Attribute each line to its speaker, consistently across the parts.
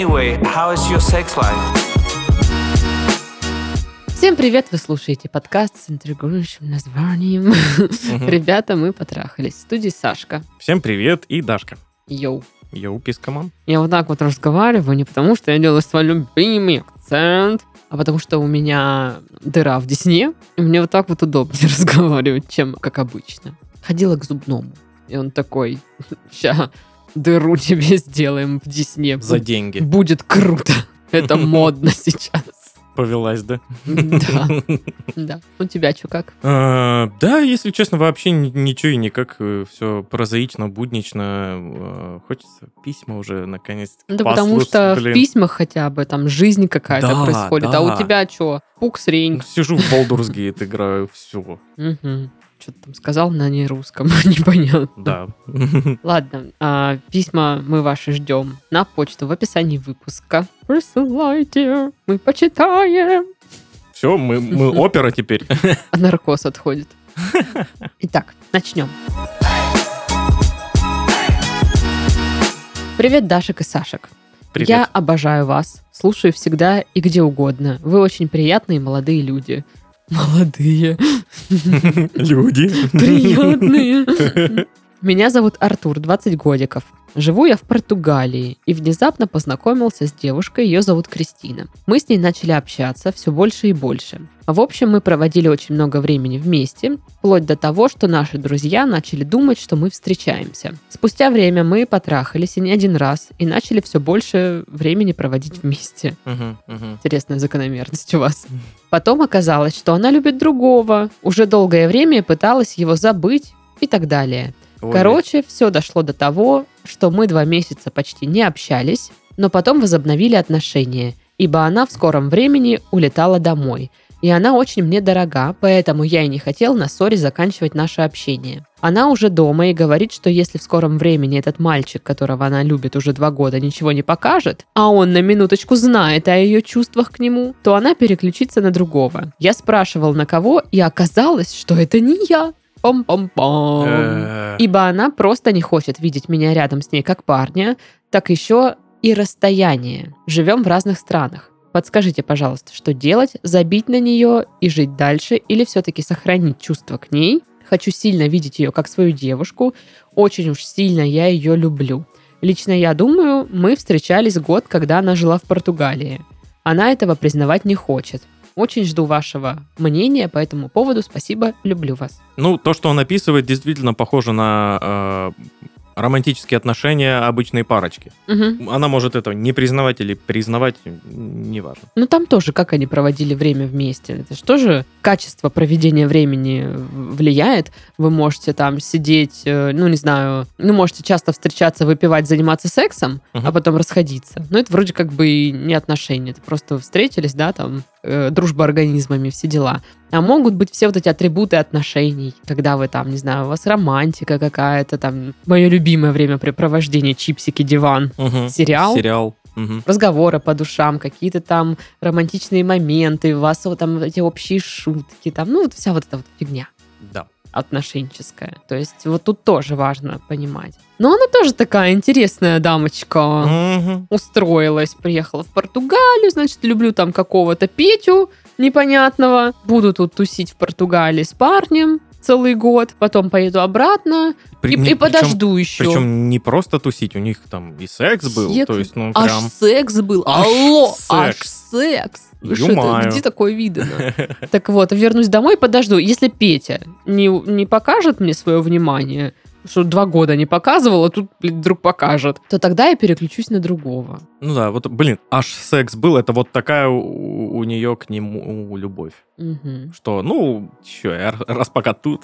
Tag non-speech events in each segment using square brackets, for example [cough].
Speaker 1: Anyway, how is your sex life?
Speaker 2: Всем привет! Вы слушаете подкаст с интригующим названием «Ребята, мы потрахались». В студии Сашка.
Speaker 3: Всем привет и Дашка.
Speaker 2: Йоу.
Speaker 3: Йоу, пискоман.
Speaker 2: Я вот так вот разговариваю не потому, что я делаю свой любимый акцент, а потому что у меня дыра в десне, и мне вот так вот удобнее [laughs] разговаривать, чем как обычно. Ходила к зубному, и он такой, ща дыру [laughs] тебе сделаем в десне.
Speaker 3: За деньги.
Speaker 2: Будет круто. [laughs] Это модно сейчас.
Speaker 3: Повелась, да?
Speaker 2: Да, [laughs] да. У тебя что как?
Speaker 3: А, Да, если честно, вообще ни- ничего и никак. Все прозаично, буднично. А, Хочется письма уже наконец-то.
Speaker 2: Да потому что в письмах хотя бы там жизнь какая-то происходит. А у тебя что? Пукс-рень.
Speaker 3: Сижу в Baldur's Gate, играю, все.
Speaker 2: Что ты там сказал на нерусском? [laughs] Непонятно.
Speaker 3: Да. [laughs]
Speaker 2: Ладно, а, письма мы ваши ждем на почту в описании выпуска. Присылайте, мы почитаем.
Speaker 3: Все, мы, мы [laughs] опера теперь.
Speaker 2: А наркоз отходит. Итак, начнем. Привет, Дашек и Сашек.
Speaker 3: Привет.
Speaker 2: Я обожаю вас, слушаю всегда и где угодно. Вы очень приятные молодые люди. Молодые.
Speaker 3: Люди.
Speaker 2: Приятные. [laughs] Меня зовут Артур, 20 годиков. Живу я в Португалии и внезапно познакомился с девушкой, ее зовут Кристина. Мы с ней начали общаться все больше и больше. В общем, мы проводили очень много времени вместе, вплоть до того, что наши друзья начали думать, что мы встречаемся. Спустя время мы потрахались и не один раз, и начали все больше времени проводить вместе.
Speaker 3: Мгм.
Speaker 2: Интересная закономерность у вас. Потом оказалось, что она любит другого, уже долгое время пыталась его забыть и так далее.
Speaker 3: Ой,
Speaker 2: Короче, все дошло до того, что мы два месяца почти не общались, но потом возобновили отношения, ибо она в скором времени улетала домой. И она очень мне дорога, поэтому я и не хотел на ссоре заканчивать наше общение. Она уже дома и говорит, что если в скором времени этот мальчик, которого она любит уже два года, ничего не покажет, а он на минуточку знает о ее чувствах к нему, то она переключится на другого. Я спрашивал, на кого, и оказалось, что это не я. Пам-пам-пам.
Speaker 3: э,
Speaker 2: Ибо она просто не хочет видеть меня рядом с ней как парня, так еще и расстояние. Живем в разных странах. Подскажите, пожалуйста, что делать? Забить на нее и жить дальше или все-таки сохранить чувство к ней? Хочу сильно видеть ее как свою девушку. Очень уж сильно я ее люблю. Лично я думаю, мы встречались год, когда она жила в Португалии. Она этого признавать не хочет. Очень жду вашего мнения по этому поводу. Спасибо, люблю вас.
Speaker 3: Ну, то, что он описывает, действительно похоже на э, романтические отношения обычной парочки.
Speaker 2: Мгм.
Speaker 3: Она может это не признавать или признавать, неважно.
Speaker 2: Ну там тоже, как они проводили время вместе. Это же тоже качество проведения времени влияет. Вы можете там сидеть, э, ну не знаю, ну можете часто встречаться, выпивать, заниматься сексом,
Speaker 3: Мгм.
Speaker 2: а потом расходиться. Но это вроде как бы и не отношения. Это просто встретились, да, там э, дружба организмами, все дела. А могут быть все вот эти атрибуты отношений, когда вы там, не знаю, у вас романтика какая-то, там, мое любимое времяпрепровождение, чипсики, диван,
Speaker 3: Мгм.
Speaker 2: сериал
Speaker 3: Сериал. Мгм.
Speaker 2: разговоры по душам, какие-то там романтичные моменты, у вас вот там эти общие шутки, там, ну, вот вся вот эта вот фигня
Speaker 3: Да.
Speaker 2: Отношенческая. То есть вот тут тоже важно понимать. Но она тоже такая интересная дамочка.
Speaker 3: Мгм.
Speaker 2: Устроилась, приехала в Португалию, значит, люблю там какого-то Петю непонятного. Буду тут тусить в Португалии с парнем целый год, потом поеду обратно
Speaker 3: При-
Speaker 2: и,
Speaker 3: не-
Speaker 2: и подожду еще.
Speaker 3: Причем не просто тусить, у них там и секс был,
Speaker 2: Секс?
Speaker 3: то есть, ну,
Speaker 2: Аж
Speaker 3: прям...
Speaker 2: секс был.
Speaker 3: Аж
Speaker 2: Алло,
Speaker 3: секс.
Speaker 2: аж секс. Что, где такое видано? [laughs] Так вот, вернусь домой, подожду. Если Петя не, не покажет мне свое внимание, что два года не показывал, а тут блин, вдруг покажет, то тогда я переключусь на другого.
Speaker 3: Ну да, вот, блин, аж секс был, это вот такая у, у нее к нему любовь.
Speaker 2: Мгм.
Speaker 3: Что, ну, р- раз пока тут.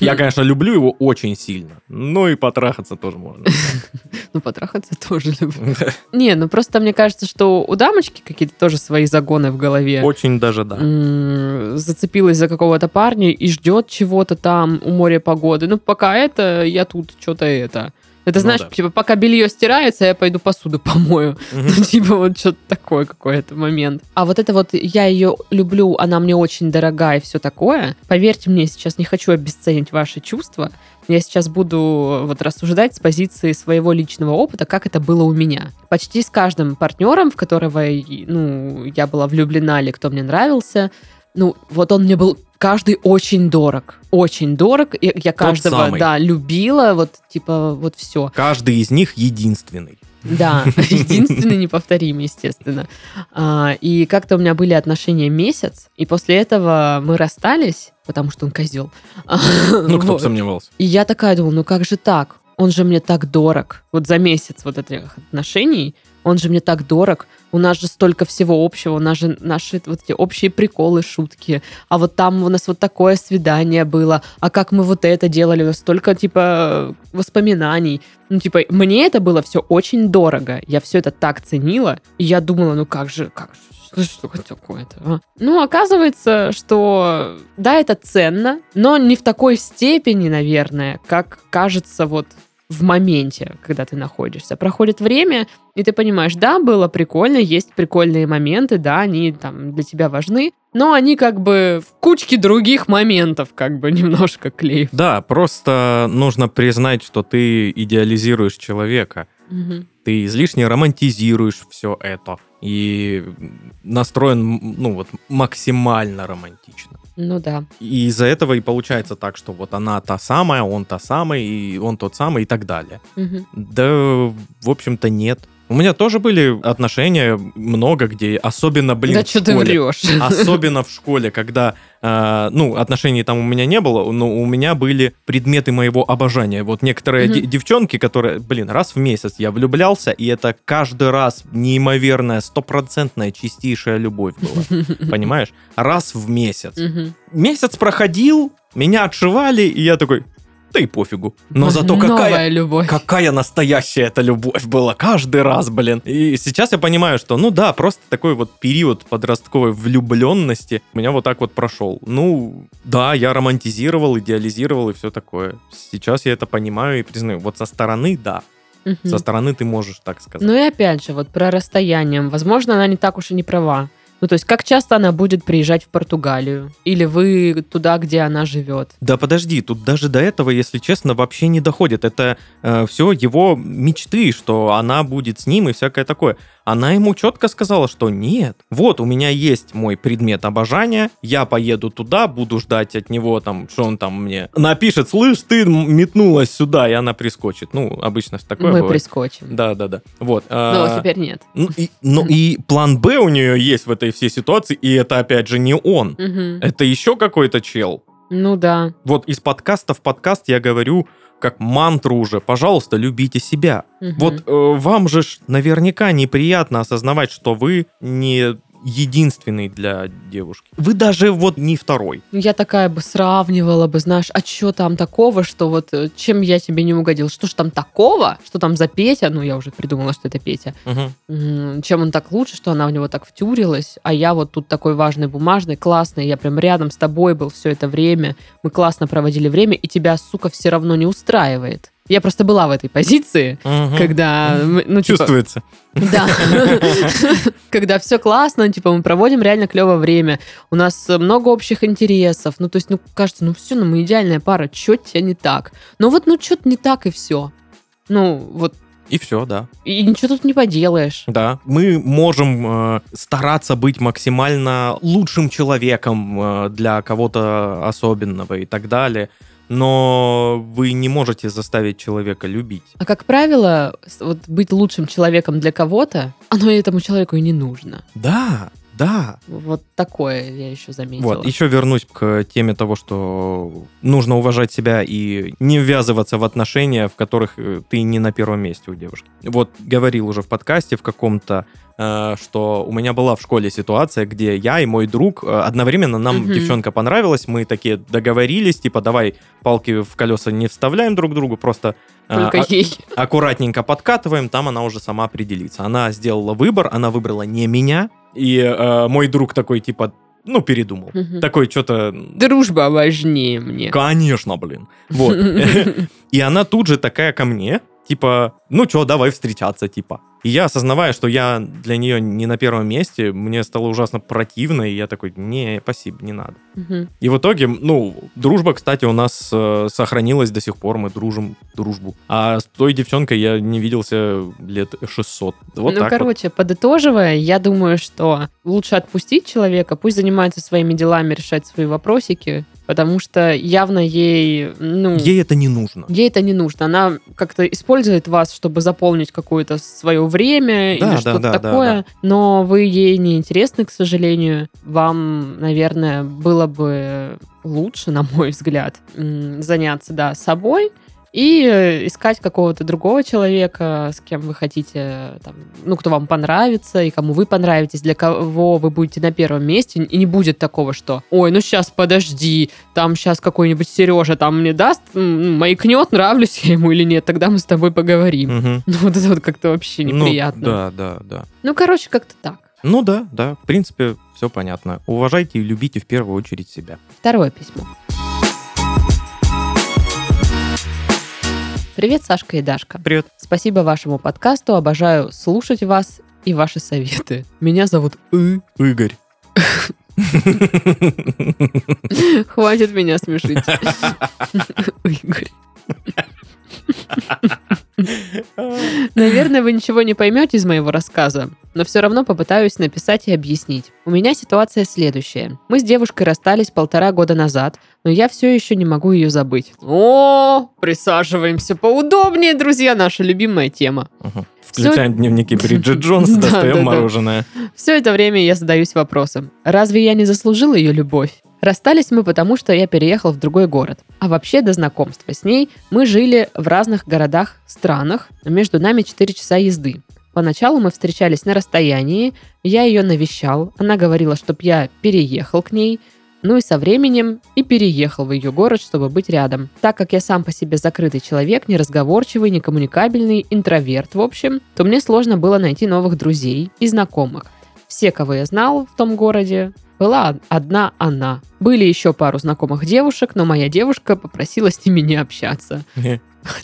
Speaker 3: Я, конечно, люблю его очень сильно, но и потрахаться тоже можно. [laughs]
Speaker 2: Ну, потрахаться тоже люблю. Не, ну просто мне кажется, что у дамочки какие-то тоже свои загоны в голове.
Speaker 3: Очень даже да.
Speaker 2: Зацепилась за какого-то парня и ждет чего-то там у моря погоды. Ну, пока это, я тут что-то это. Это
Speaker 3: Ну
Speaker 2: знаешь,
Speaker 3: да.
Speaker 2: типа, пока белье стирается, я пойду посуду помою. Ну, типа, вот что-то такое какой-то момент. А вот это вот, я ее люблю, она мне очень дорога и все такое. Поверьте мне, сейчас не хочу обесценить ваши чувства. Я сейчас буду вот рассуждать с позиции своего личного опыта, как это было у меня. Почти с каждым партнером, в которого ну, я была влюблена или кто мне нравился, ну, вот он мне был каждый очень дорог. Очень дорог. И я каждого,
Speaker 3: самый.
Speaker 2: да, любила. Вот, типа, вот все.
Speaker 3: Каждый из них единственный.
Speaker 2: Да, [laughs] единственный неповторимый, естественно. А, И как-то у меня были отношения месяц, и после этого мы расстались, потому что он козел. [laughs]
Speaker 3: Ну, кто
Speaker 2: Вот.
Speaker 3: сомневался.
Speaker 2: И я такая думала, ну как же так? Он же мне так дорог. Вот за месяц вот этих отношений он же мне так дорог. У нас же столько всего общего, у нас же наши вот эти общие приколы, шутки. А вот там у нас вот такое свидание было. А как мы вот это делали? У нас столько, типа, воспоминаний. Ну, типа, мне это было все очень дорого. Я все это так ценила. И я думала, ну как же, как же, что, такое-то? а? Ну, оказывается, что да, это ценно, но не в такой степени, наверное, как кажется вот в моменте, когда ты находишься. Проходит время, и ты понимаешь, да, было прикольно, есть прикольные моменты, да, они там для тебя важны, но они как бы в кучке других моментов как бы [laughs] немножко клеев.
Speaker 3: Да, просто нужно признать, что ты идеализируешь человека.
Speaker 2: Мгм.
Speaker 3: Ты излишне романтизируешь все это. И настроен, ну вот, максимально романтично.
Speaker 2: Ну да.
Speaker 3: И из-за этого и получается так, что вот она та самая, он та самая, и он тот самый, и так далее.
Speaker 2: Мгм.
Speaker 3: Да, в общем-то, нет. У меня тоже были отношения много где, особенно, блин,
Speaker 2: да
Speaker 3: в
Speaker 2: что ты врешь? [laughs]
Speaker 3: Особенно в школе, когда, э, ну, отношений там у меня не было, но у меня были предметы моего обожания. Вот некоторые де- девчонки, которые, блин, раз в месяц я влюблялся, и это каждый раз неимоверная, стопроцентная, чистейшая любовь была. [laughs] Понимаешь? Раз в месяц.
Speaker 2: Мгм.
Speaker 3: Месяц проходил, меня отшивали, и я такой, да и пофигу. Но зато какая,
Speaker 2: любовь.
Speaker 3: Какая настоящая эта любовь была каждый раз, блин. И сейчас я понимаю, что, ну да, просто такой вот период подростковой влюбленности у меня вот так вот прошел. Ну, да, я романтизировал, идеализировал и все такое. Сейчас я это понимаю и признаю. Вот со стороны, да.
Speaker 2: Мгм.
Speaker 3: Со стороны ты можешь так сказать.
Speaker 2: Ну и опять же, вот про расстояние. Возможно, она не так уж и не права. Ну, то есть, как часто она будет приезжать в Португалию? Или вы туда, где она живет?
Speaker 3: Да подожди, тут даже до этого, если честно, вообще не доходит. Это все его мечты, что она будет с ним и всякое такое. Она ему четко сказала, что нет, вот у меня есть мой предмет обожания, я поеду туда, буду ждать от него там, что он там мне напишет, слышь, ты метнулась сюда, и она прискочит. Ну, обычно такое
Speaker 2: Мы
Speaker 3: бывает.
Speaker 2: прискочим.
Speaker 3: Да, да, да. Вот. А,
Speaker 2: вот теперь нет.
Speaker 3: ну, и, ну и план Б у нее есть в этой всей ситуации, и это опять же не он.
Speaker 2: Мгм.
Speaker 3: Это еще какой-то чел.
Speaker 2: Ну да.
Speaker 3: Вот из подкаста в подкаст я говорю как мантру уже, пожалуйста, любите себя.
Speaker 2: Мгм.
Speaker 3: Вот э, вам же ж наверняка неприятно осознавать, что вы не единственный для девушки. Вы даже вот не второй.
Speaker 2: Ну, Я такая бы сравнивала бы, знаешь, а что там такого, что вот э, чем я тебе не угодил? Что ж там такого? Что там за Петя? Ну, я уже придумала, что это Петя. М, Чем он так лучше, что она в него так втюрилась, а я вот тут такой важный, бумажный, классный, я прям рядом с тобой был все это время, мы классно проводили время, и тебя, сука, все равно не устраивает. Я просто была в этой позиции,
Speaker 3: Мгм.
Speaker 2: когда, ну, типа,
Speaker 3: Чувствуется.
Speaker 2: да. [laughs] Когда все классно, типа мы проводим реально клевое время. У нас много общих интересов. Ну, то есть, ну, кажется, ну все, ну мы идеальная пара, что тебе не так? Ну вот, ну что-то не так и все. Ну, вот,
Speaker 3: И все, да.
Speaker 2: и ничего тут не поделаешь.
Speaker 3: Да, мы можем э, стараться быть максимально лучшим человеком э, для кого-то особенного и так далее, но вы не можете заставить человека любить.
Speaker 2: А как правило, вот быть лучшим человеком для кого-то, оно этому человеку и не нужно.
Speaker 3: Да, да.
Speaker 2: Вот такое я еще заметила.
Speaker 3: Вот, еще вернусь к теме того, что нужно уважать себя и не ввязываться в отношения, в которых э, ты не на первом месте у девушки. Вот говорил уже в подкасте в каком-то, э, что у меня была в школе ситуация, где я и мой друг э, одновременно нам
Speaker 2: Мгм.
Speaker 3: девчонка понравилась, мы такие договорились, типа давай палки в колеса не вставляем друг другу, просто э, а- аккуратненько подкатываем, там она уже сама определится. Она сделала выбор, она выбрала не меня, и э, мой друг такой типа, ну передумал.
Speaker 2: Мгм.
Speaker 3: Такой что-то
Speaker 2: Дружба важнее мне.
Speaker 3: Конечно, блин. Вот. [laughs] И она тут же такая ко мне, типа, ну чё, давай встречаться, типа. И я, осознавая, что я для нее не на первом месте, мне стало ужасно противно, и я такой, не, спасибо, не надо.
Speaker 2: Мгм.
Speaker 3: И в итоге, ну, дружба, кстати, у нас э, сохранилась до сих пор, мы дружим дружбу. А с той девчонкой я не виделся лет 600. Вот
Speaker 2: ну,
Speaker 3: так вот.
Speaker 2: короче, подытоживая, я думаю, что лучше отпустить человека, пусть занимается своими делами, решать свои вопросики, потому что явно ей, ну,
Speaker 3: Ей это не нужно.
Speaker 2: ей это не нужно. Она как-то использует вас, чтобы заполнить какое-то свое время
Speaker 3: Да,
Speaker 2: или
Speaker 3: да,
Speaker 2: что-то
Speaker 3: да, да,
Speaker 2: такое, но вы ей не интересны, к сожалению. Вам, наверное, было бы лучше, на мой взгляд, заняться, да, собой, и э, искать какого-то другого человека, с кем вы хотите, там, ну, кто вам понравится, и кому вы понравитесь, для кого вы будете на первом месте, и не будет такого, что, ой, ну сейчас подожди, там сейчас какой-нибудь Сережа там мне даст, маякнет, нравлюсь я ему или нет, тогда мы с тобой поговорим.
Speaker 3: Мгм. [laughs]
Speaker 2: Ну, вот это вот как-то вообще
Speaker 3: Ну,
Speaker 2: неприятно.
Speaker 3: да, да, да.
Speaker 2: Ну, короче, как-то так.
Speaker 3: Ну да, да, в принципе, все понятно. Уважайте и любите в первую очередь себя.
Speaker 2: Второе письмо. Привет, Сашка и Дашка.
Speaker 3: Привет.
Speaker 2: Спасибо вашему подкасту, обожаю слушать вас и ваши советы. Меня зовут И.
Speaker 3: Игорь. [laughs]
Speaker 2: Хватит меня смешить. [laughs] [laughs] Игорь. Наверное, вы ничего не поймете из моего рассказа, но все равно попытаюсь написать и объяснить. У меня ситуация следующая. Мы с девушкой расстались полтора года назад, но я все еще не могу ее забыть. О, присаживаемся поудобнее, друзья, наша любимая тема.
Speaker 3: Включаем дневники Бриджит [laughs] Джонс,
Speaker 2: Да,
Speaker 3: достаем
Speaker 2: да, да.
Speaker 3: мороженое.
Speaker 2: Все это время я задаюсь вопросом, разве я не заслужил ее любовь? Расстались мы потому, что я переехал в другой город. А вообще до знакомства с ней мы жили в разных городах, странах, между нами 4 часа езды. Поначалу мы встречались на расстоянии, я ее навещал, она говорила, чтоб я переехал к ней, ну и со временем и переехал в ее город, чтобы быть рядом. Так как я сам по себе закрытый человек, неразговорчивый, некоммуникабельный, интроверт в общем, то мне сложно было найти новых друзей и знакомых. Все, кого я знал в том городе, была одна она. Были еще пару знакомых девушек, но моя девушка попросила с ними не общаться.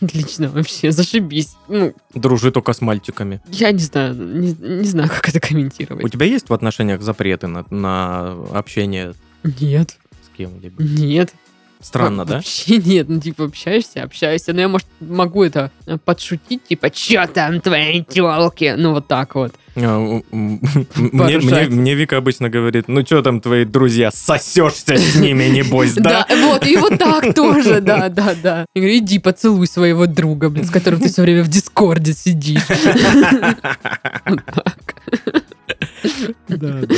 Speaker 2: Отлично вообще, зашибись. Ну,
Speaker 3: Дружи только с мальчиками.
Speaker 2: я не знаю, не, не знаю, как это
Speaker 3: У
Speaker 2: комментировать.
Speaker 3: тебя есть в отношениях запреты на, на общение
Speaker 2: Нет,
Speaker 3: с кем-либо?
Speaker 2: нет.
Speaker 3: Странно, да?
Speaker 2: Вообще нет, ну типа общаешься, общаешься, но я, может, могу это э, подшутить, типа, чё там твои тёлки? Ну вот так вот.
Speaker 3: А, [laughs] Мне, мне, мне Вика обычно говорит, ну что там твои друзья, сосешься с ними, небось, [laughs] да?
Speaker 2: вот, и вот так тоже, да, да, да. Я говорю, иди поцелуй своего друга, блин, с которым ты все время в Дискорде сидишь. [laughs] Вот так.
Speaker 3: Да, да.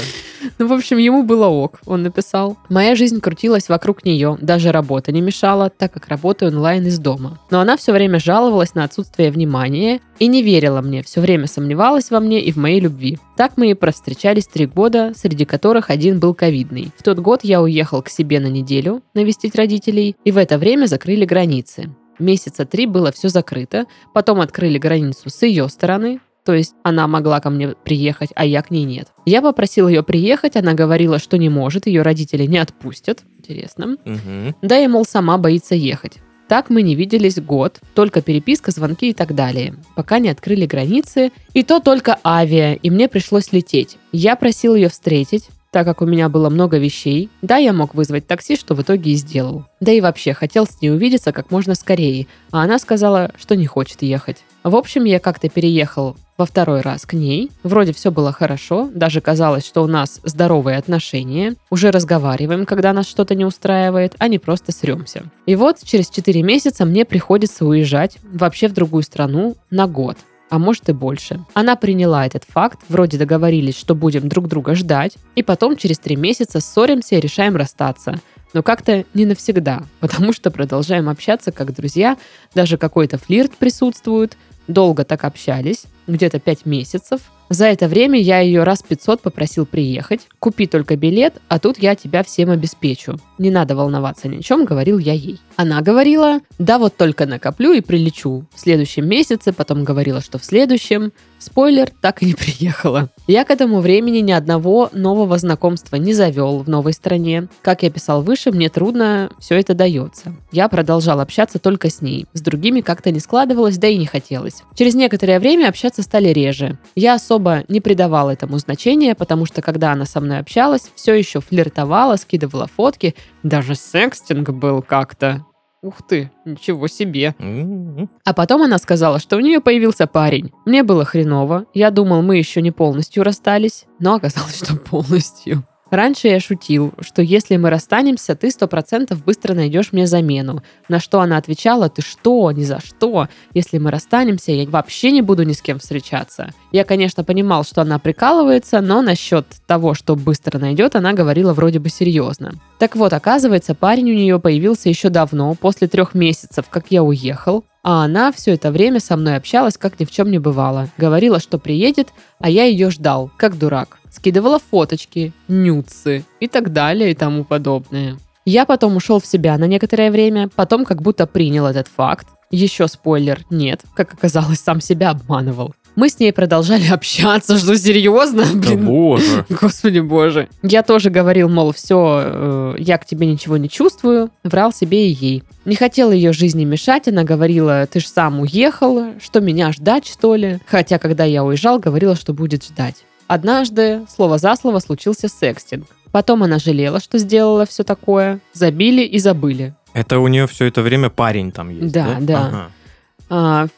Speaker 2: Ну, в общем, ему было ок. Он написал. Моя жизнь крутилась вокруг нее. Даже работа не мешала, так как работаю онлайн из дома. Но она все время жаловалась на отсутствие внимания и не верила мне. Все время сомневалась во мне и в моей любви. Так мы и провстречались три года, среди которых один был ковидный. В тот год я уехал к себе на неделю навестить родителей, и в это время закрыли границы. Месяца три было все закрыто, потом открыли границу с ее стороны, то есть она могла ко мне приехать, а я к ней нет. Я попросил ее приехать, она говорила, что не может, ее родители не отпустят. Интересно.
Speaker 3: Мгм.
Speaker 2: Да и, мол, сама боится ехать. Так мы не виделись год, только переписка, звонки и так далее, пока не открыли границы, и то только авиа, и мне пришлось лететь. Я просил ее встретить, так как у меня было много вещей. Да, я мог вызвать такси, что в итоге и сделал. Да и вообще, хотел с ней увидеться как можно скорее, а она сказала, что не хочет ехать. В общем, я как-то переехал во второй раз к ней. Вроде все было хорошо, даже казалось, что у нас здоровые отношения. Уже разговариваем, когда нас что-то не устраивает, а не просто сремся. И вот через 4 месяца мне приходится уезжать вообще в другую страну на год а может и больше. Она приняла этот факт, вроде договорились, что будем друг друга ждать, и потом через три месяца ссоримся и решаем расстаться. Но как-то не навсегда, [laughs] потому что продолжаем общаться как друзья, даже какой-то флирт присутствует, долго так общались, где-то пять месяцев. За это время я ее раз 500 попросил приехать, купи только билет, а тут я тебя всем обеспечу. Не надо волноваться ни о чем, говорил я ей. Она говорила, да вот только накоплю и прилечу. В следующем месяце, потом говорила, что в следующем. Спойлер, так и не приехала. Я к этому времени ни одного нового знакомства не завел в новой стране. Как я писал выше, мне трудно все это дается. Я продолжал общаться только с ней. С другими как-то не складывалось, да и не хотелось. Через некоторое время общаться стали реже. Я особо не придавал этому значения, потому что когда она со мной общалась, все еще флиртовала, скидывала фотки, даже секстинг был как-то. Ух ты, ничего себе.
Speaker 3: М-м.
Speaker 2: А потом она сказала, что у нее появился парень. Мне было хреново. Я думал, мы еще не полностью расстались, но оказалось, что полностью. Раньше я шутил, что если мы расстанемся, ты сто процентов быстро найдешь мне замену. На что она отвечала, ты что, ни за что. Если мы расстанемся, я вообще не буду ни с кем встречаться. Я, конечно, понимал, что она прикалывается, но насчет того, что быстро найдет, она говорила вроде бы серьезно. Так вот, оказывается, парень у нее появился еще давно, после трех месяцев, как я уехал. А она все это время со мной общалась, как ни в чем не бывало. Говорила, что приедет, а я ее ждал, как дурак. Скидывала фоточки, нюцы и так далее и тому подобное. Я потом ушел в себя на некоторое время, потом как будто принял этот факт. Еще спойлер, нет, как оказалось, сам себя обманывал. Мы с ней продолжали [laughs] общаться, что серьезно?
Speaker 3: Да
Speaker 2: Блин,
Speaker 3: боже. [laughs]
Speaker 2: Господи боже. Я тоже говорил, мол, все, я к тебе ничего не чувствую. Врал себе и ей. Не хотела ее жизни мешать, она говорила, ты ж сам уехал, что меня ждать, что ли? Хотя, когда я уезжал, говорила, что будет ждать. Однажды, слово за слово, случился секстинг. Потом она жалела, что сделала все такое. Забили и забыли.
Speaker 3: Это у нее все это время парень там есть,
Speaker 2: Да,
Speaker 3: да?
Speaker 2: да.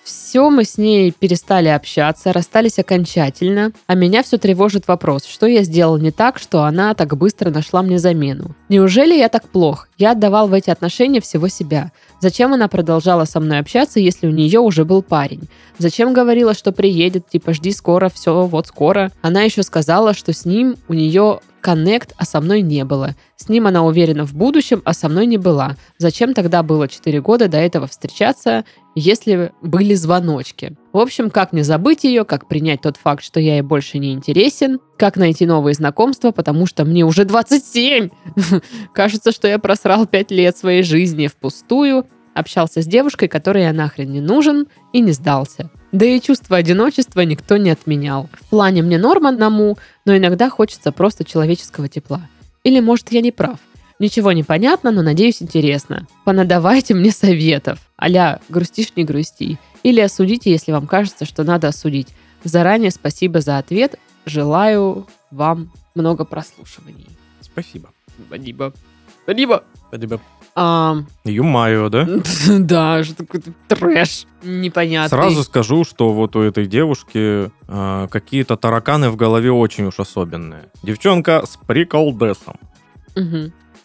Speaker 2: Все мы с ней перестали общаться, расстались окончательно, а меня все тревожит вопрос, что я сделал не так, что она так быстро нашла мне замену. Неужели я так плох? Я отдавал в эти отношения всего себя. Зачем она продолжала со мной общаться, если у нее уже был парень? Зачем говорила, что приедет, типа жди скоро, все, вот скоро? Она еще сказала, что с ним у нее коннект, а со мной не было. С ним она уверена в будущем, а со мной не была. Зачем тогда было 4 года до этого встречаться, если были звоночки? В общем, как не забыть ее, как принять тот факт, что я ей больше не интересен, как найти новые знакомства, потому что мне уже 27. [laughs] Кажется, что я просрал 5 лет своей жизни впустую, общался с девушкой, которой я нахрен не нужен, и не сдался. Да и чувство одиночества никто не отменял. В плане мне норм одному, но иногда хочется просто человеческого тепла. Или, может, я не прав. Ничего не понятно, но, надеюсь, интересно. Понадавайте мне советов. Аля, грустишь, не грусти. Или осудите, если вам кажется, что надо осудить. Заранее спасибо за ответ. Желаю вам много прослушиваний.
Speaker 3: Спасибо.
Speaker 2: Спасибо. Спасибо.
Speaker 3: Спасибо.
Speaker 2: А,
Speaker 3: Юмаю, да? [laughs]
Speaker 2: да, что такое трэш непонятный.
Speaker 3: Сразу скажу, что вот у этой девушки э, какие-то тараканы в голове очень уж особенные. Девчонка с приколдесом.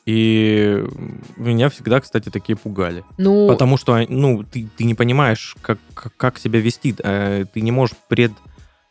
Speaker 3: И меня всегда, кстати, такие пугали.
Speaker 2: Ну,
Speaker 3: Потому что, ну, ты, ты не понимаешь, как, как, как себя вести. Э, ты не можешь пред,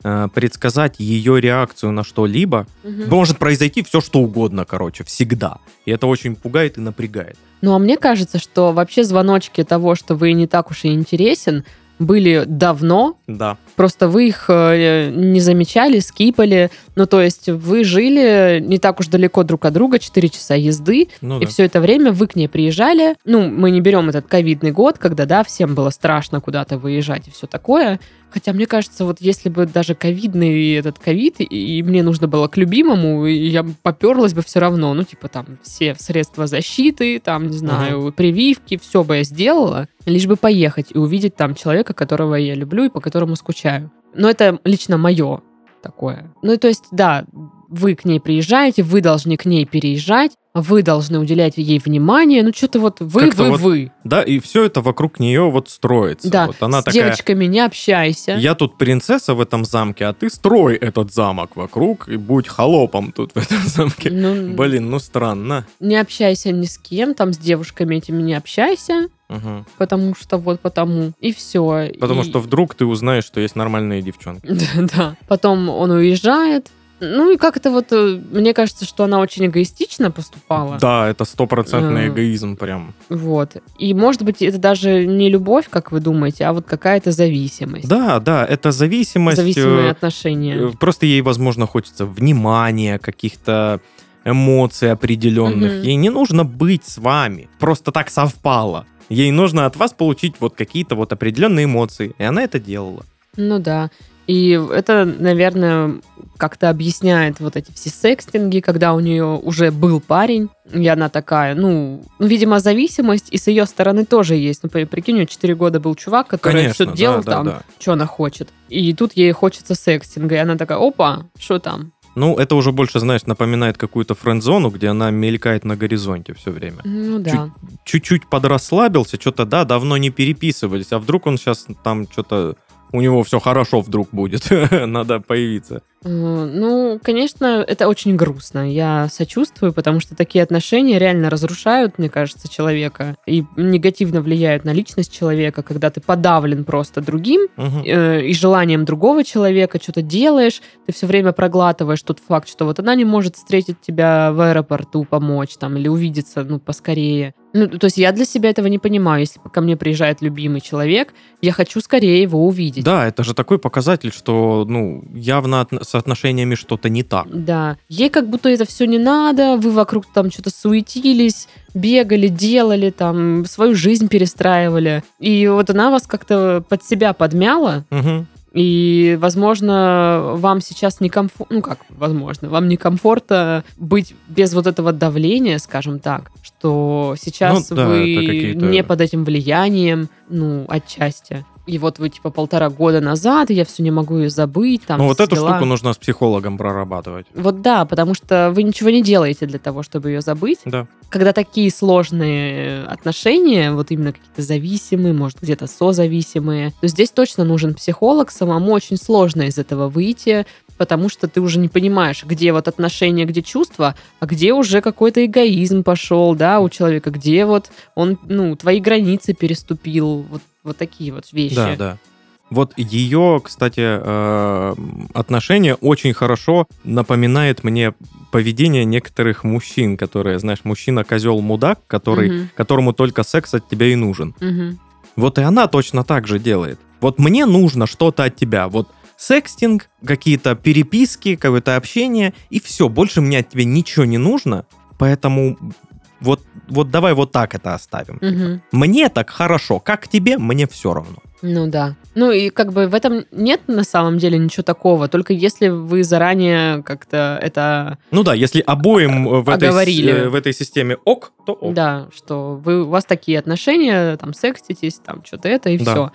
Speaker 3: предсказать ее реакцию на что-либо.
Speaker 2: мгм.
Speaker 3: Может произойти все, что угодно, короче, всегда. И это очень пугает и напрягает.
Speaker 2: Ну, а мне кажется, что вообще звоночки того, что вы не так уж и интересен, были давно,
Speaker 3: Да.
Speaker 2: просто вы их э, не замечали, скипали. Ну, то есть вы жили не так уж далеко друг от друга, 4 часа езды,
Speaker 3: Ну
Speaker 2: и
Speaker 3: да.
Speaker 2: все это время вы к ней приезжали. Ну, мы не берем этот ковидный год, когда, да, всем было страшно куда-то выезжать и все такое. Хотя, мне кажется, вот если бы даже ковидный этот ковид, и, мне нужно было к любимому, я поперлась бы все равно. Ну, типа там все средства защиты, там, не знаю, прививки, все бы я сделала, лишь бы поехать и увидеть там человека, которого я люблю и по которому скучаю. Но это лично мое такое. Ну, то есть, да, вы к ней приезжаете, вы должны к ней переезжать, вы должны уделять ей внимание. Ну, что-то вот вы,
Speaker 3: Как-то
Speaker 2: вы,
Speaker 3: вот
Speaker 2: вы.
Speaker 3: Да, и все это вокруг нее вот строится.
Speaker 2: Да,
Speaker 3: Вот она
Speaker 2: с
Speaker 3: такая,
Speaker 2: девочками не общайся.
Speaker 3: я тут принцесса в этом замке, а ты строй этот замок вокруг и будь холопом тут в этом замке.
Speaker 2: Ну,
Speaker 3: Блин, ну странно.
Speaker 2: не общайся ни с кем, там с девушками этими не общайся,
Speaker 3: Мгм.
Speaker 2: потому что вот потому. И все.
Speaker 3: Потому что вдруг ты узнаешь, что есть нормальные девчонки. [laughs]
Speaker 2: Да. Потом он уезжает. Ну и как это вот, э, мне кажется, что она очень эгоистично поступала.
Speaker 3: Да, это стопроцентный
Speaker 2: Э.
Speaker 3: эгоизм прям.
Speaker 2: Вот. И может быть это даже не любовь, как вы думаете, а вот какая-то зависимость.
Speaker 3: Да, да, это зависимость.
Speaker 2: Зависимые
Speaker 3: э,
Speaker 2: отношения.
Speaker 3: Просто ей, возможно, хочется внимания, каких-то эмоций определенных. Ей не нужно быть с вами. Просто так совпало. Ей нужно от вас получить вот какие-то вот определенные эмоции. И она это делала.
Speaker 2: Ну да. И это, наверное, как-то объясняет вот эти все секстинги, когда у нее уже был парень, и она такая, ну, ну видимо, зависимость и с ее стороны тоже есть. Ну, прикинь, у нее 4 года был чувак, который
Speaker 3: Конечно,
Speaker 2: все делал
Speaker 3: да,
Speaker 2: там,
Speaker 3: да, да.
Speaker 2: что она хочет. И тут ей хочется секстинга, и она такая, опа, что там?
Speaker 3: Ну, это уже больше, знаешь, напоминает какую-то френд-зону, где она мелькает на горизонте все время.
Speaker 2: Ну да.
Speaker 3: Чуть-чуть подрасслабился, что-то, да, давно не переписывались, а вдруг он сейчас там что-то... У него все хорошо вдруг будет, [laughs] надо появиться.
Speaker 2: Э, Ну, конечно, это очень грустно. Я сочувствую, потому что такие отношения реально разрушают, мне кажется, человека и негативно влияют на личность человека, когда ты подавлен просто другим
Speaker 3: Мгм.
Speaker 2: э, и желанием другого человека, что-то делаешь, ты все время проглатываешь тот факт, что вот она не может встретить тебя в аэропорту, помочь там или увидеться, ну, поскорее. Ну, то есть я для себя этого не понимаю. Если ко мне приезжает любимый человек, я хочу скорее его увидеть.
Speaker 3: Да, это же такой показатель, что, ну, явно отно- с отношениями что-то не так.
Speaker 2: Да. Ей как будто это все не надо, вы вокруг там что-то суетились, бегали, делали, там, свою жизнь перестраивали. И вот она вас как-то под себя подмяла,
Speaker 3: Мгм.
Speaker 2: и, возможно, вам сейчас некомфортно, ну как, возможно, вам некомфортно быть без вот этого давления, скажем так, что сейчас
Speaker 3: Ну да,
Speaker 2: вы не под этим влиянием, ну, отчасти. И вот вы, типа, полтора года назад, и я все не могу ее забыть, там,
Speaker 3: Ну, вот эту
Speaker 2: дела.
Speaker 3: штуку нужно с психологом прорабатывать.
Speaker 2: Вот да, потому что вы ничего не делаете для того, чтобы ее забыть.
Speaker 3: Да.
Speaker 2: Когда такие сложные отношения, вот именно какие-то зависимые, может, где-то созависимые, то здесь точно нужен психолог. Самому очень сложно из этого выйти, потому что ты уже не понимаешь, где вот отношения, где чувства, а где уже какой-то эгоизм пошел, да, у человека, где вот он, ну, твои границы переступил, вот, вот такие вот вещи.
Speaker 3: Да, да. Вот ее, кстати, э, отношение очень хорошо напоминает мне поведение некоторых мужчин, которые, знаешь, мужчина-козел-мудак, который,
Speaker 2: Мгм.
Speaker 3: которому только секс от тебя и нужен.
Speaker 2: Мгм.
Speaker 3: Вот и она точно так же делает. Вот мне нужно что-то от тебя. Вот секстинг, какие-то переписки, какое-то общение, и все. Больше мне от тебя ничего не нужно. Поэтому вот, вот давай вот так это оставим.
Speaker 2: Мгм.
Speaker 3: Мне так хорошо, как тебе, мне все равно.
Speaker 2: Ну да. Ну и как бы в этом нет на самом деле ничего такого. Только если вы заранее как-то это...
Speaker 3: Ну да, если обоим в этой,
Speaker 2: Оговорили.
Speaker 3: э, в этой системе ок, то ок.
Speaker 2: Да, что вы, у вас такие отношения, там, секститесь, там, что-то это, и
Speaker 3: Да.
Speaker 2: все.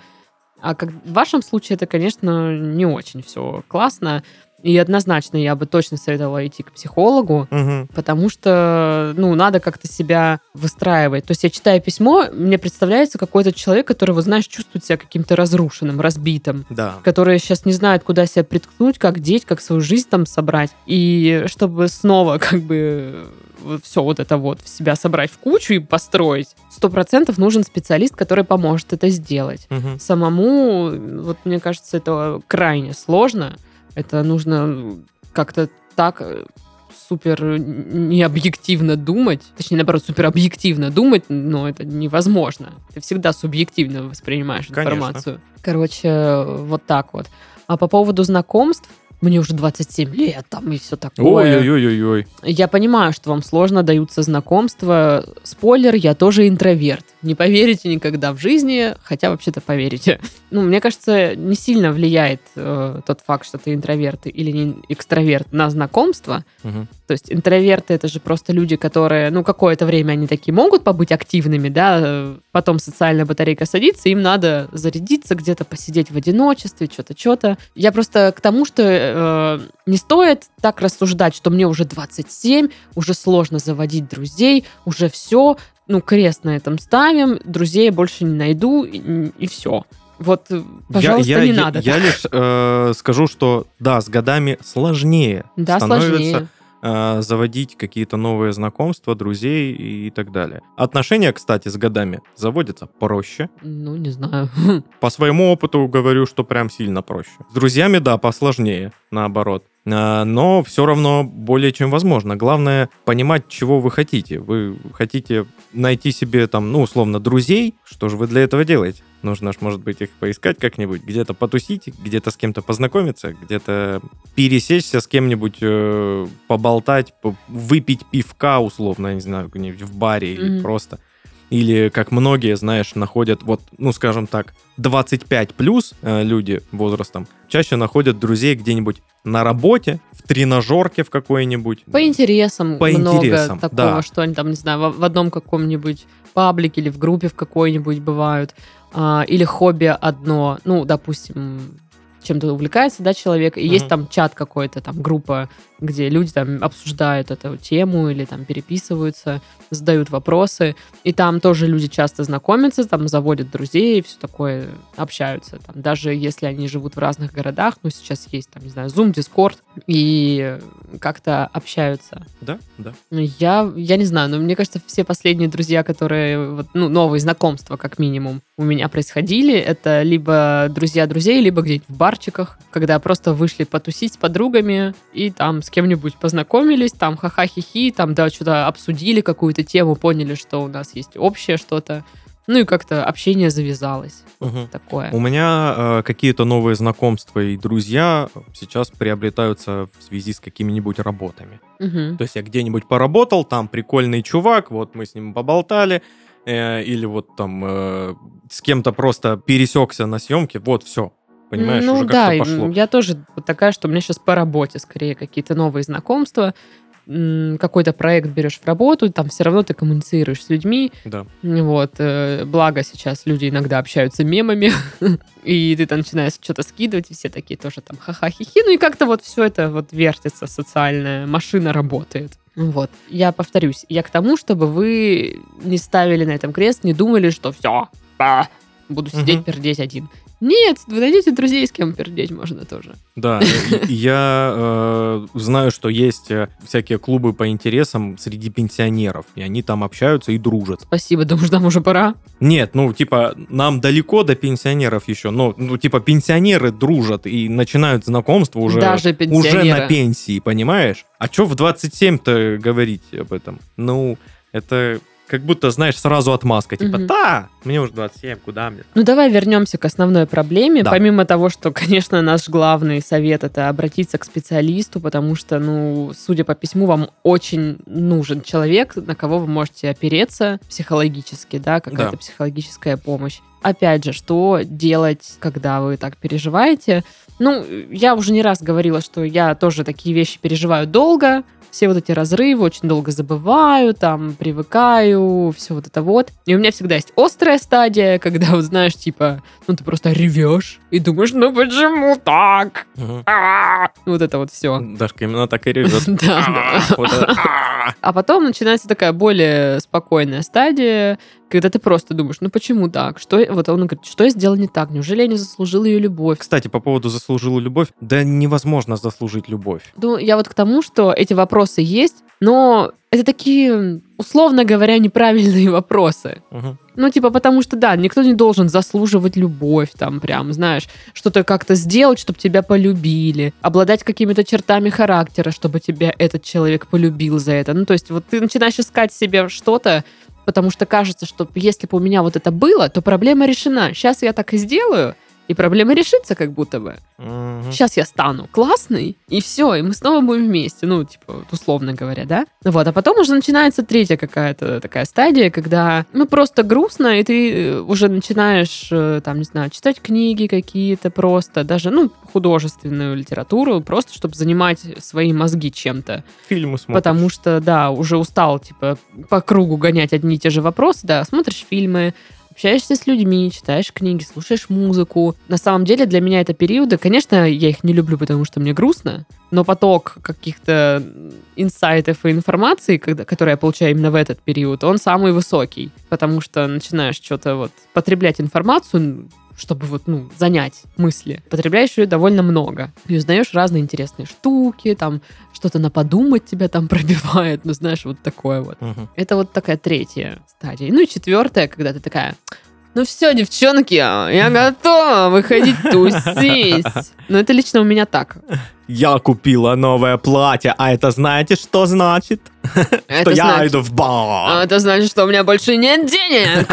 Speaker 2: А как в вашем случае это, конечно, не очень все классно. И однозначно я бы точно советовала идти к психологу,
Speaker 3: Мгм.
Speaker 2: потому что, ну, надо как-то себя выстраивать. То есть я читаю письмо, мне представляется какой-то человек, который, вот знаешь, чувствует себя каким-то разрушенным, разбитым
Speaker 3: Да.
Speaker 2: которые сейчас не знают, куда себя приткнуть, как деть, как свою жизнь там собрать. И чтобы снова [laughs] как бы все вот это вот в себя собрать в кучу и построить, сто процентов нужен специалист, который поможет это сделать.
Speaker 3: Мгм.
Speaker 2: Самому, вот мне кажется, это крайне сложно. Это нужно как-то так э, супер необъективно думать, точнее, наоборот, супер объективно думать, но это невозможно. Ты всегда субъективно воспринимаешь
Speaker 3: Конечно.
Speaker 2: информацию. Короче, вот так вот. А по поводу знакомств, мне уже 27 лет, там и все такое.
Speaker 3: Ой-ой-ой-ой.
Speaker 2: Я понимаю, что вам сложно даются знакомства. Спойлер, я тоже интроверт. Не поверите никогда в жизни, хотя вообще-то поверите. [laughs] Ну, мне кажется, не сильно влияет э, тот факт, что ты интроверт или не экстраверт на знакомство.
Speaker 3: Мгм.
Speaker 2: То есть интроверты это же просто люди, которые, ну, какое-то время они такие могут побыть активными, да, э, потом социальная батарейка садится, им надо зарядиться где-то, посидеть в одиночестве, что-то, что-то. Я просто к тому, что э, не стоит так рассуждать, что мне уже 27, уже сложно заводить друзей, уже все, ну, крест на этом ставим, друзей я больше не найду, и, все. Вот, э, пожалуйста,
Speaker 3: я,
Speaker 2: не
Speaker 3: я-
Speaker 2: надо.
Speaker 3: Я лишь э, скажу, что да, с годами сложнее
Speaker 2: да,
Speaker 3: становится
Speaker 2: сложнее.
Speaker 3: э, заводить какие-то новые знакомства, друзей и так далее. Отношения, кстати, с годами заводятся проще.
Speaker 2: Ну, не знаю. [laughs]
Speaker 3: По своему опыту говорю, что прям сильно проще. С друзьями, да, посложнее, наоборот. А, Но все равно более чем возможно. Главное понимать, чего вы хотите. Вы хотите найти себе там, ну, условно, друзей. Что же вы для этого делаете? Нужно ж, может быть, их поискать как-нибудь, где-то потусить, где-то с кем-то познакомиться, где-то пересечься с кем-нибудь, э, поболтать, по- выпить пивка, условно, я не знаю, где-нибудь в баре или
Speaker 2: Мгм.
Speaker 3: просто или как многие, знаешь, находят вот, ну, скажем так, 25 плюс э, люди возрастом чаще находят друзей где-нибудь на работе, в тренажерке в какой-нибудь.
Speaker 2: По интересам
Speaker 3: По
Speaker 2: много
Speaker 3: интересам,
Speaker 2: такого,
Speaker 3: да.
Speaker 2: что они там, не знаю, в, в одном каком-нибудь паблике или в группе в какой-нибудь бывают. А, или хобби одно, ну, допустим, чем-то увлекается, да, человек, и есть
Speaker 3: Мгм.
Speaker 2: там чат какой-то, там группа, где люди там обсуждают эту тему или там переписываются, задают вопросы, и там тоже люди часто знакомятся, там заводят друзей, все такое, общаются, там, даже если они живут в разных городах, ну, сейчас есть, там, не знаю, Zoom, Discord, и как-то общаются.
Speaker 3: Да, да.
Speaker 2: Ну, Я, я не знаю, но мне кажется, все последние друзья, которые, вот, ну, новые знакомства, как минимум, у меня происходили, это либо друзья друзей, либо где-нибудь в барчиках, когда просто вышли потусить с подругами и там с кем-нибудь познакомились, там ха-ха-хи-хи, там, да, что-то обсудили, какую-то тему, поняли, что у нас есть общее что-то. Ну и как-то общение завязалось.
Speaker 3: Мгм.
Speaker 2: Такое.
Speaker 3: У меня э, какие-то новые знакомства и друзья сейчас приобретаются в связи с какими-нибудь работами.
Speaker 2: Мгм.
Speaker 3: То есть я где-нибудь поработал, там прикольный чувак, вот мы с ним поболтали, э, или вот там э, с кем-то просто пересекся на съемке, вот все. Понимаешь,
Speaker 2: ну,
Speaker 3: уже
Speaker 2: да,
Speaker 3: как-то пошло.
Speaker 2: я тоже такая, что у меня сейчас по работе скорее какие-то новые знакомства. Какой-то проект берешь в работу, там все равно ты коммуницируешь с людьми.
Speaker 3: Да.
Speaker 2: Вот, э, благо сейчас люди иногда общаются мемами, [laughs] и ты там начинаешь что-то скидывать, и все такие тоже там ха-ха-хи-хи. Ну и как-то вот все это вот вертится, социальная машина работает. Вот. Я повторюсь, я к тому, чтобы вы не ставили на этом крест, не думали, что все, буду сидеть, пердеть один. Нет, вы найдете друзей, с кем пердеть можно тоже.
Speaker 3: Да, я э, знаю, что есть э, всякие клубы по интересам среди пенсионеров, и они там общаются и дружат.
Speaker 2: Спасибо, думаю, что нам уже пора.
Speaker 3: Нет, ну, типа, нам далеко до пенсионеров еще, но, ну, типа, пенсионеры дружат и начинают знакомство уже,
Speaker 2: Даже
Speaker 3: уже на пенсии, понимаешь? А что в 27-то говорить об этом? Ну, это как будто, знаешь, сразу отмазка. Типа,
Speaker 2: Мгм.
Speaker 3: да, мне уже 27, куда мне?
Speaker 2: Ну, давай вернемся к основной проблеме.
Speaker 3: Да.
Speaker 2: Помимо того, что, конечно, наш главный совет это обратиться к специалисту, потому что, ну, судя по письму, вам очень нужен человек, на кого вы можете опереться психологически, да, какая-то
Speaker 3: Да.
Speaker 2: психологическая помощь. Опять же, что делать, когда вы так переживаете? Ну, я уже не раз говорила, что я тоже такие вещи переживаю долго, все вот эти разрывы очень долго забываю, там, привыкаю, все вот это вот. И у меня всегда есть острая стадия, когда, вот знаешь, типа, ну, ты просто ревешь и думаешь, ну, почему так? А-а-а. Вот это вот все.
Speaker 3: Дашка именно так и режет. [laughs]
Speaker 2: Да,
Speaker 3: это, «А».
Speaker 2: Потом начинается такая более спокойная стадия, когда ты просто думаешь, ну почему так? Что вот он говорит, что я сделал не так? Неужели я не заслужил ее любовь?
Speaker 3: Кстати, по поводу заслужила любовь, да невозможно заслужить любовь.
Speaker 2: Ну, я вот к тому, что эти вопросы есть, но это такие, условно говоря, неправильные [laughs] вопросы.
Speaker 3: Мгм.
Speaker 2: Ну, типа, потому что, да, никто не должен заслуживать любовь, там, прям, знаешь, что-то как-то сделать, чтобы тебя полюбили, обладать какими-то чертами характера, чтобы тебя этот человек полюбил за это. Ну, то есть, вот ты начинаешь искать себе что-то, потому что кажется, что если бы у меня вот это было, то проблема решена. Сейчас я так и сделаю, и проблема решится как будто бы.
Speaker 3: Мгм.
Speaker 2: Сейчас я стану классный, и все, и мы снова будем вместе. Ну, типа, условно говоря, да? Вот, а потом уже начинается третья какая-то такая стадия, когда, ну, просто грустно, и ты э, уже начинаешь, э, там, не знаю, читать книги какие-то просто, даже, ну, художественную литературу, просто чтобы занимать свои мозги чем-то.
Speaker 3: Фильмы смотришь.
Speaker 2: Потому что, да, уже устал, типа, по кругу гонять одни и те же вопросы, да, смотришь фильмы, общаешься с людьми, читаешь книги, слушаешь музыку. На самом деле для меня это периоды, конечно, я их не люблю, потому что мне грустно, но поток каких-то инсайтов и информации, когда, которые я получаю именно в этот период, он самый высокий, потому что начинаешь что-то вот потреблять информацию, чтобы вот, ну, занять мысли. Потребляешь ее довольно много. И узнаешь разные интересные штуки, там, что-то на подумать тебя там [laughs] пробивает, ну, знаешь, вот такое вот.
Speaker 3: Мгм.
Speaker 2: Это вот такая третья стадия. Ну и четвертая, когда ты такая, ну все, девчонки, я [laughs] готова выходить тусить. [laughs] Но это лично у меня так.
Speaker 3: Я купила новое платье, а это знаете, что значит?
Speaker 2: Это
Speaker 3: что я
Speaker 2: значит,
Speaker 3: иду в
Speaker 2: а
Speaker 3: бар.
Speaker 2: это значит, что у меня больше нет денег.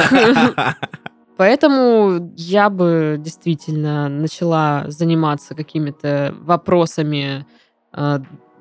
Speaker 2: Поэтому я бы действительно начала заниматься какими-то вопросами, э,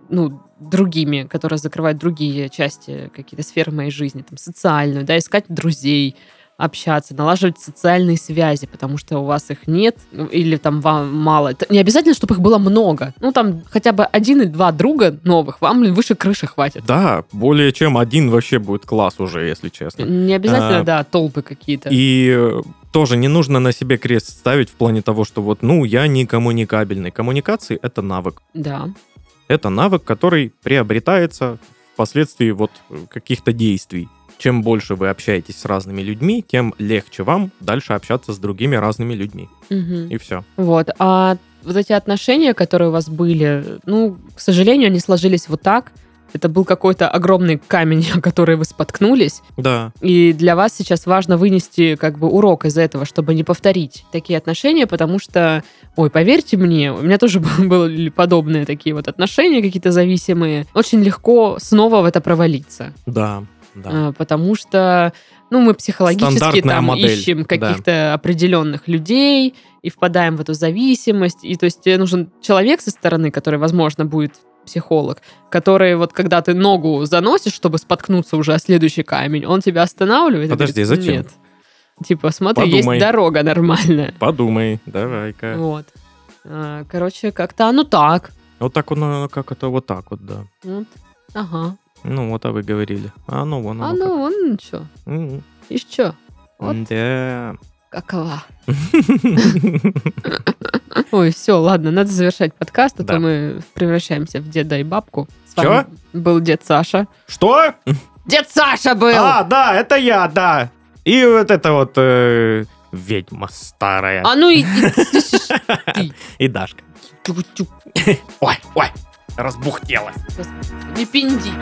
Speaker 2: ну, другими, которые закрывают другие части, какие-то сферы моей жизни, там, социальную, да, искать друзей, общаться, налаживать социальные связи, потому что у вас их нет ну, или там вам мало. Не обязательно, чтобы их было много. Ну, там хотя бы один или два друга новых вам выше крыши хватит.
Speaker 3: Да, более чем один вообще будет класс уже, если честно.
Speaker 2: Не обязательно,
Speaker 3: А,
Speaker 2: да, толпы какие-то.
Speaker 3: И э, тоже не нужно на себе крест ставить в плане того, что вот, ну, я не коммуникабельный. Коммуникации — это навык.
Speaker 2: Да.
Speaker 3: Это навык, который приобретается впоследствии вот э, каких-то действий. Чем больше вы общаетесь с разными людьми, тем легче вам дальше общаться с другими разными людьми.
Speaker 2: Мгм.
Speaker 3: И все.
Speaker 2: Вот. А вот эти отношения, которые у вас были, ну, к сожалению, они сложились вот так. Это был какой-то огромный камень, [laughs] о который вы споткнулись.
Speaker 3: Да.
Speaker 2: И для вас сейчас важно вынести как бы урок из этого, чтобы не повторить такие отношения, потому что, ой, поверьте мне, у меня тоже [laughs] были подобные такие вот отношения какие-то зависимые. Очень легко снова в это провалиться.
Speaker 3: Да. Да.
Speaker 2: А, потому что, ну, мы психологически там
Speaker 3: модель,
Speaker 2: ищем
Speaker 3: да.
Speaker 2: каких-то определенных людей и впадаем в эту зависимость. И то есть тебе нужен человек со стороны, который, возможно, будет психолог, который вот когда ты ногу заносишь, чтобы споткнуться уже о следующий камень, он тебя останавливает. и
Speaker 3: Подожди,
Speaker 2: говорит,
Speaker 3: зачем?
Speaker 2: Нет. Типа, смотри,
Speaker 3: Подумай.
Speaker 2: есть дорога нормальная.
Speaker 3: Подумай, давай-ка.
Speaker 2: Вот. А, Короче, как-то оно так.
Speaker 3: Вот так оно, как это вот так вот, да.
Speaker 2: Вот. Ага.
Speaker 3: Ну, вот, а вы говорили. А ну, вон
Speaker 2: А
Speaker 3: оно
Speaker 2: ну, вон что.
Speaker 3: М,
Speaker 2: Еще. Вот
Speaker 3: Да.
Speaker 2: какова. [laughs] Ой, все, ладно, надо завершать подкаст, а
Speaker 3: Да.
Speaker 2: то мы превращаемся в деда и бабку. С
Speaker 3: Чё?
Speaker 2: вами был дед Саша.
Speaker 3: Что?
Speaker 2: Дед Саша был!
Speaker 3: А, да, это я, да. И вот это вот э, ведьма старая.
Speaker 2: А ну и, [laughs] и
Speaker 3: Дашка. [laughs] Ой, ой, разбухтелась.
Speaker 2: не пинди.